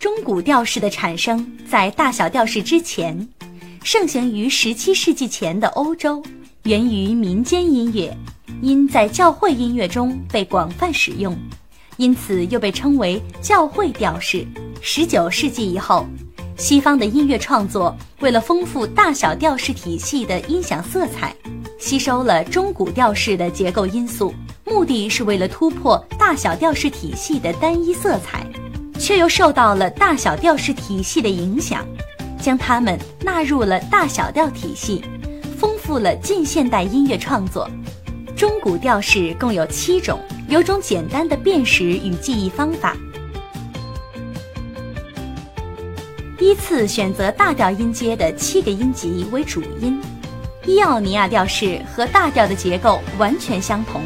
中古调式的产生在大小调式之前，盛行于十七世纪前的欧洲，源于民间音乐，因在教会音乐中被广泛使用，因此又被称为教会调式。十九世纪以后，西方的音乐创作为了丰富大小调式体系的音响色彩，吸收了中古调式的结构因素，目的是为了突破大小调式体系的单一色彩。却又受到了大小调式体系的影响，将它们纳入了大小调体系，丰富了近现代音乐创作。中古调式共有七种，有种简单的辨识与记忆方法。依次选择大调音阶的七个音级为主音。伊奥尼亚调式和大调的结构完全相同，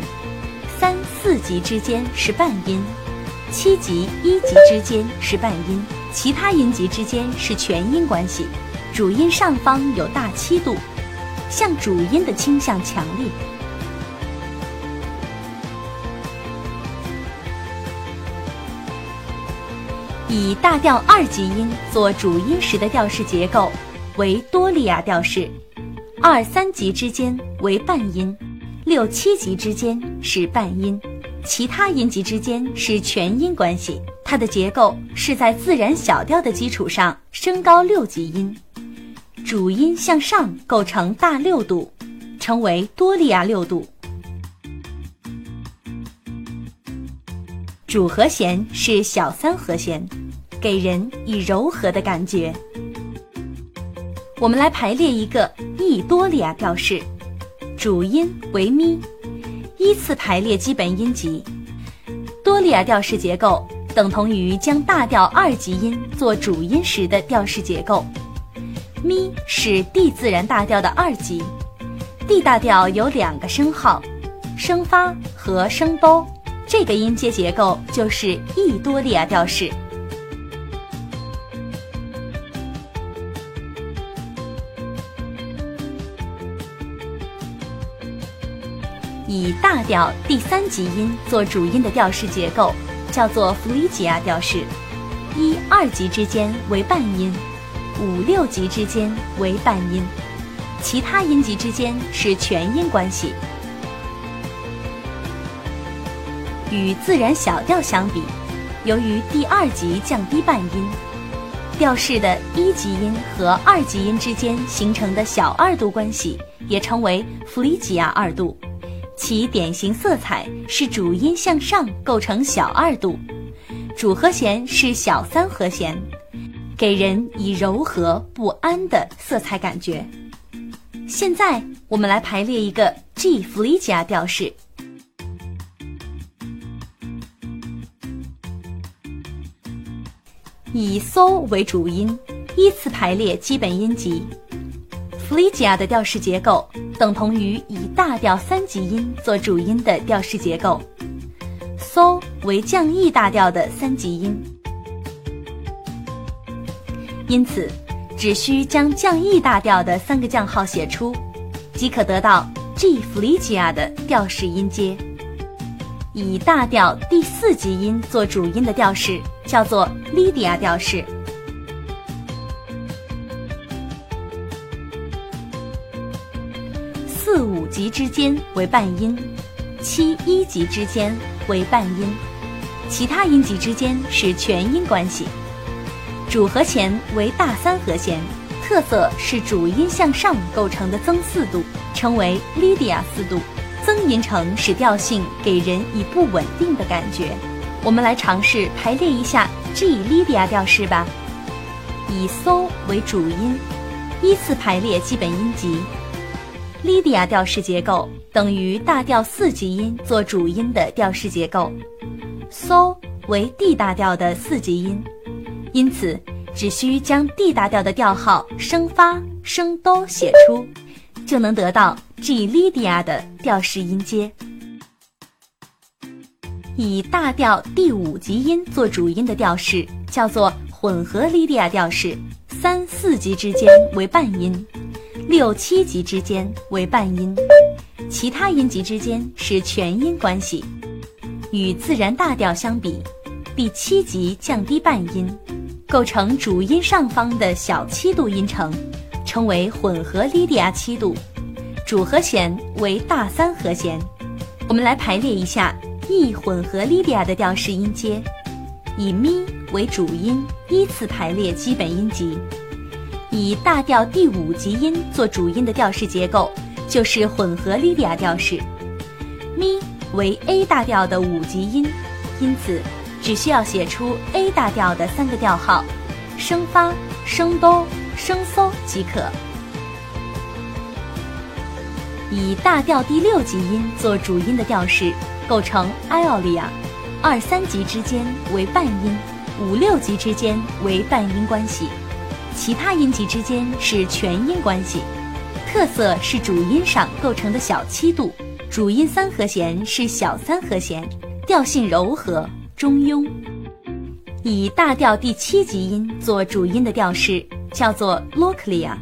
三四级之间是半音。七级一级之间是半音，其他音级之间是全音关系。主音上方有大七度，向主音的倾向强烈。以大调二级音做主音时的调式结构为多利亚调式，二三级之间为半音，六七级之间是半音。其他音级之间是全音关系，它的结构是在自然小调的基础上升高六级音，主音向上构成大六度，称为多利亚六度。主和弦是小三和弦，给人以柔和的感觉。我们来排列一个 E 多利亚调式，主音为咪。依次排列基本音级，多利亚调式结构等同于将大调二级音做主音时的调式结构。咪是 D 自然大调的二级，D 大调有两个升号，升发和升哆，这个音阶结构就是 E 多利亚调式。以大调第三级音做主音的调式结构，叫做弗里吉亚调式。一二级之间为半音，五六级之间为半音，其他音级之间是全音关系。与自然小调相比，由于第二级降低半音，调式的一级音和二级音之间形成的小二度关系，也称为弗里吉亚二度。其典型色彩是主音向上构成小二度，主和弦是小三和弦，给人以柔和不安的色彩感觉。现在我们来排列一个 G 弗里吉亚调式，以嗦为主音，依次排列基本音级。弗里吉亚的调式结构等同于以大调三级音做主音的调式结构，，so 为降 E 大调的三级音，因此只需将降 E 大调的三个降号写出，即可得到 G 弗里吉亚的调式音阶。以大调第四级音做主音的调式叫做莉迪亚调式。之间为半音，七一级之间为半音，其他音级之间是全音关系。主和弦为大三和弦，特色是主音向上构成的增四度，称为 Lydia 四度。增音程使调性给人以不稳定的感觉。我们来尝试排列一下 G 莉迪亚调式吧。以嗦为主音，依次排列基本音级。莉迪亚调式结构等于大调四级音做主音的调式结构，嗦为 D 大调的四级音，因此只需将 D 大调的调号升发、升哆写出，就能得到 G 莉迪亚的调式音阶。以大调第五级音做主音的调式叫做混合莉迪亚调式，三四级之间为半音。六七级之间为半音，其他音级之间是全音关系。与自然大调相比，第七级降低半音，构成主音上方的小七度音程，称为混合莉迪亚七度。主和弦为大三和弦。我们来排列一下 E 混合莉迪亚的调式音阶，以咪为主音，依次排列基本音级。以大调第五级音做主音的调式结构，就是混合莉迪亚调式。咪为 A 大调的五级音，因此只需要写出 A 大调的三个调号：升发、升哆、升嗦即可。以大调第六级音做主音的调式，构成艾奥利亚，二三级之间为半音，五六级之间为半音关系，其他音级之间是全音关系。特色是主音上构成的小七度。主音三和弦是小三和弦，调性柔和中庸。以大调第七级音做主音的调式叫做 Loclia，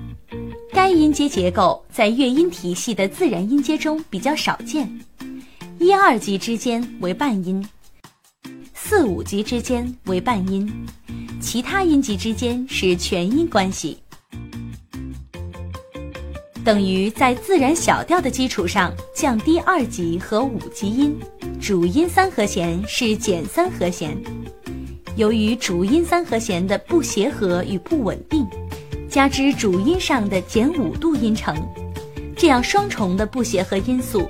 该音阶结构在乐音体系的自然音阶中比较少见。一二级之间为半音，四五级之间为半音，其他音级之间是全音关系。等于在自然小调的基础上降低二级和五级音，主音三和弦是减三和弦。由于主音三和弦的不协和与不稳定，加之主音上的减五度音程，这样双重的不协和因素，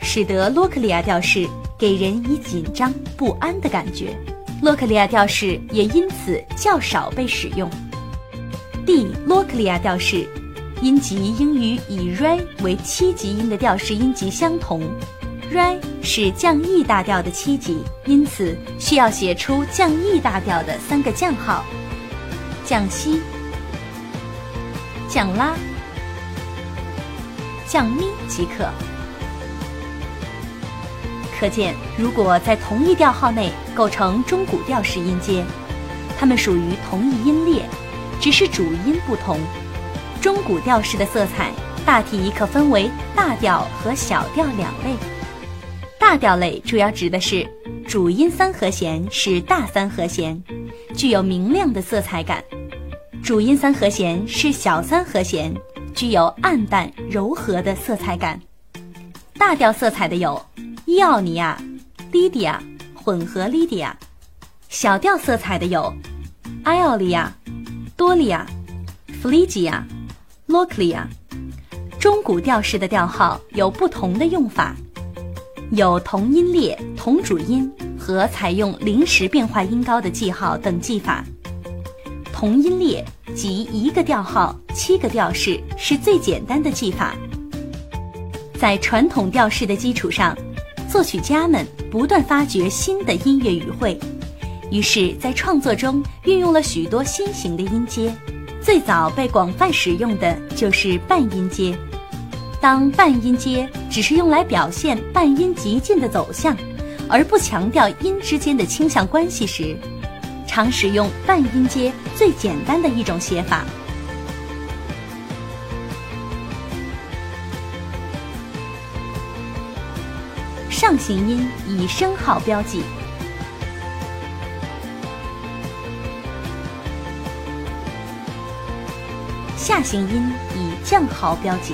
使得洛克里亚调式给人以紧张不安的感觉。洛克利亚调式也因此较少被使用。D 洛克利亚调式。音级应与以 re 为七级音的调式音级相同，re 是降 E 大调的七级，因此需要写出降 E 大调的三个降号：降西、降拉、降咪即可。可见，如果在同一调号内构成中古调式音阶，它们属于同一音列，只是主音不同。中古调式的色彩大体可分为大调和小调两类。大调类主要指的是主音三和弦是大三和弦，具有明亮的色彩感；主音三和弦是小三和弦，具有暗淡柔和的色彩感。大调色彩的有伊奥尼亚、莉迪亚、混合莉迪亚；小调色彩的有埃奥利亚、多利亚、弗利吉亚。Loclia，中古调式的调号有不同的用法，有同音列、同主音和采用临时变化音高的记号等记法。同音列即一个调号七个调式是最简单的记法。在传统调式的基础上，作曲家们不断发掘新的音乐语汇，于是，在创作中运用了许多新型的音阶。最早被广泛使用的就是半音阶。当半音阶只是用来表现半音极进的走向，而不强调音之间的倾向关系时，常使用半音阶最简单的一种写法。上行音以升号标记。下行音以降号标记，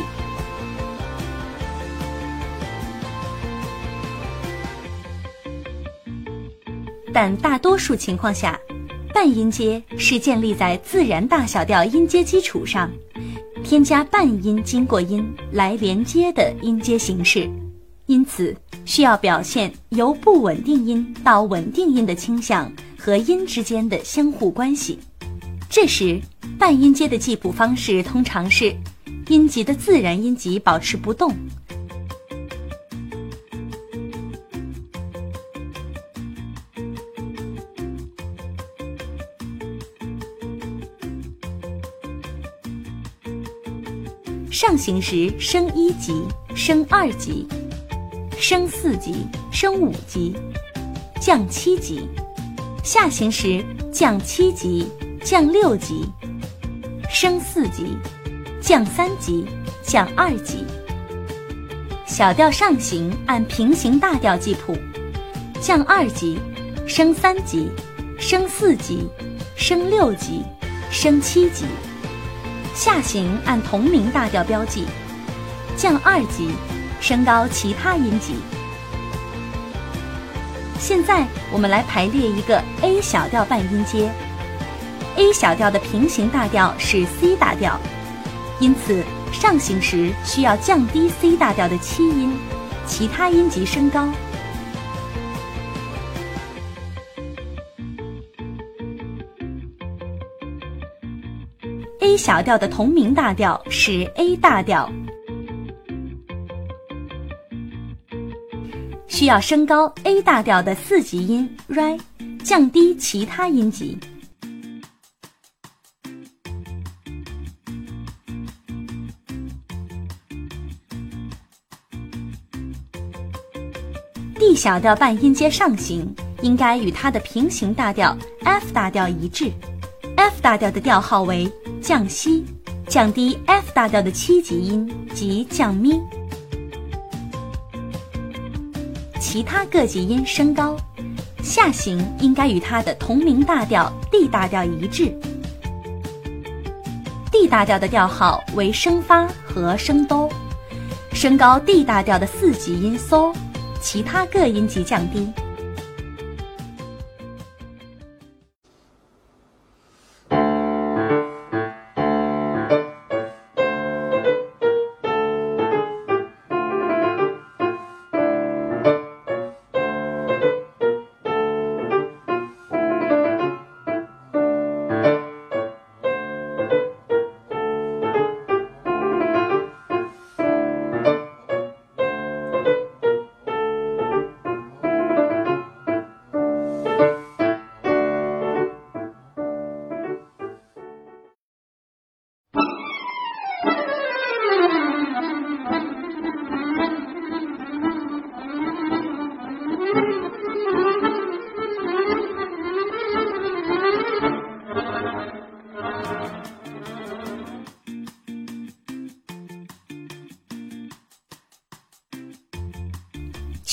但大多数情况下，半音阶是建立在自然大小调音阶基础上，添加半音经过音来连接的音阶形式，因此需要表现由不稳定音到稳定音的倾向和音之间的相互关系。这时。半音阶的记谱方式通常是音级的自然音级保持不动。上行时升一级、升二级、升四级、升五级、降七级；下行时降七级、降六级。升四级，降三级，降二级。小调上行按平行大调记谱，降二级，升三级，升四级，升六级，升七级；下行按同名大调标记，降二级，升高其他音级。现在我们来排列一个 A 小调半音阶。A 小调的平行大调是 C 大调，因此上行时需要降低 C 大调的七音，其他音级升高。A 小调的同名大调是 A 大调，需要升高 A 大调的四级音 Re，降低其他音级。D 小调半音阶上行，应该与它的平行大调 F 大调一致。F 大调的调号为降西，降低 F 大调的七级音即降咪。其他各级音升高，下行应该与它的同名大调 D 大调一致。D 大调的调号为升发和升哆，升高 D 大调的四级音嗦。其他各音级降低。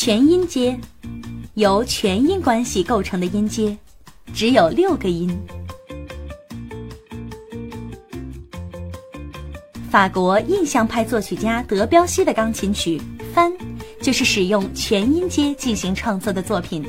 全音阶，由全音关系构成的音阶，只有六个音。法国印象派作曲家德彪西的钢琴曲《帆》，就是使用全音阶进行创作的作品。